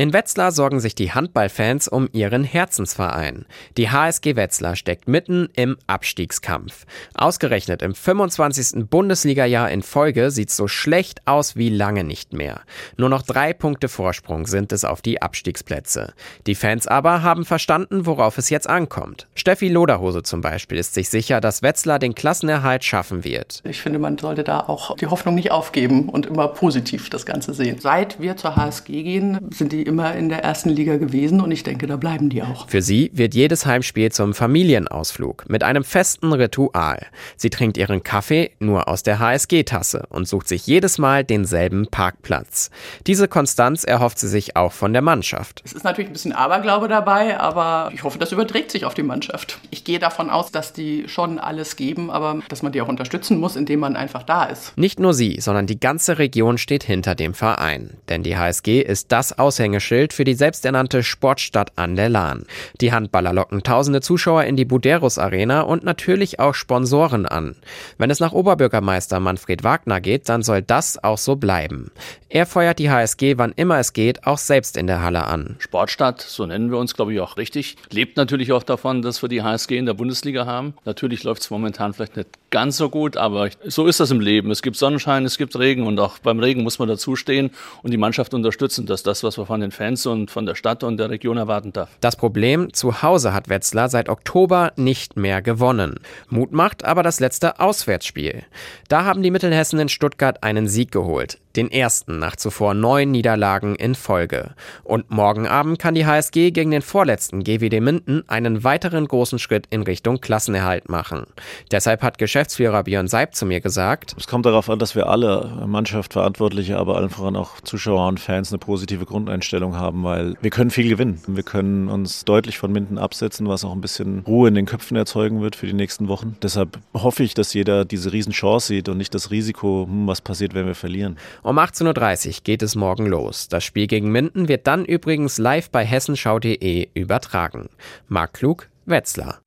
In Wetzlar sorgen sich die Handballfans um ihren Herzensverein. Die HSG Wetzlar steckt mitten im Abstiegskampf. Ausgerechnet im 25. Bundesligajahr in Folge sieht so schlecht aus wie lange nicht mehr. Nur noch drei Punkte Vorsprung sind es auf die Abstiegsplätze. Die Fans aber haben verstanden, worauf es jetzt ankommt. Steffi Loderhose zum Beispiel ist sich sicher, dass Wetzlar den Klassenerhalt schaffen wird. Ich finde, man sollte da auch die Hoffnung nicht aufgeben und immer positiv das Ganze sehen. Seit wir zur HSG gehen, sind die immer in der ersten Liga gewesen und ich denke, da bleiben die auch. Für sie wird jedes Heimspiel zum Familienausflug mit einem festen Ritual. Sie trinkt ihren Kaffee nur aus der HSG-Tasse und sucht sich jedes Mal denselben Parkplatz. Diese Konstanz erhofft sie sich auch von der Mannschaft. Es ist natürlich ein bisschen Aberglaube dabei, aber ich hoffe, das überträgt sich auf die Mannschaft. Ich gehe davon aus, dass die schon alles geben, aber dass man die auch unterstützen muss, indem man einfach da ist. Nicht nur sie, sondern die ganze Region steht hinter dem Verein. Denn die HSG ist das Aushängeschild Vorbild für die selbsternannte Sportstadt an der Lahn. Die Handballer locken tausende Zuschauer in die Buderus Arena und natürlich auch Sponsoren an. Wenn es nach Oberbürgermeister Manfred Wagner geht, dann soll das auch so bleiben. Er feuert die HSG, wann immer es geht, auch selbst in der Halle an. Sportstadt, so nennen wir uns, glaube ich, auch richtig. Lebt natürlich auch davon, dass wir die HSG in der Bundesliga haben. Natürlich läuft es momentan vielleicht nicht ganz so gut, aber so ist das im Leben. Es gibt Sonnenschein, es gibt Regen und auch beim Regen muss man dazustehen und die Mannschaft unterstützen. Das ist das, was wir von den Fans und von der Stadt und der Region erwarten darf. Das Problem, zu Hause hat Wetzlar seit Oktober nicht mehr gewonnen. Mut macht aber das letzte Auswärtsspiel. Da haben die Mittelhessen in Stuttgart einen Sieg geholt. Den ersten nach zuvor neun Niederlagen in Folge. Und morgen Abend kann die HSG gegen den vorletzten GWD Minden einen weiteren großen Schritt in Richtung Klassenerhalt machen. Deshalb hat Geschäftsführer Björn Seib zu mir gesagt, es kommt darauf an, dass wir alle, Mannschaft, Verantwortliche, aber allen voran auch Zuschauer und Fans eine positive Grundeinstellung haben, weil wir können viel gewinnen. Wir können uns deutlich von Minden absetzen, was auch ein bisschen Ruhe in den Köpfen erzeugen wird für die nächsten Wochen. Deshalb hoffe ich, dass jeder diese Riesenchance sieht und nicht das Risiko, hm, was passiert, wenn wir verlieren. Um 18.30 Uhr geht es morgen los. Das Spiel gegen Minden wird dann übrigens live bei hessenschau.de übertragen. Marc Klug, Wetzlar.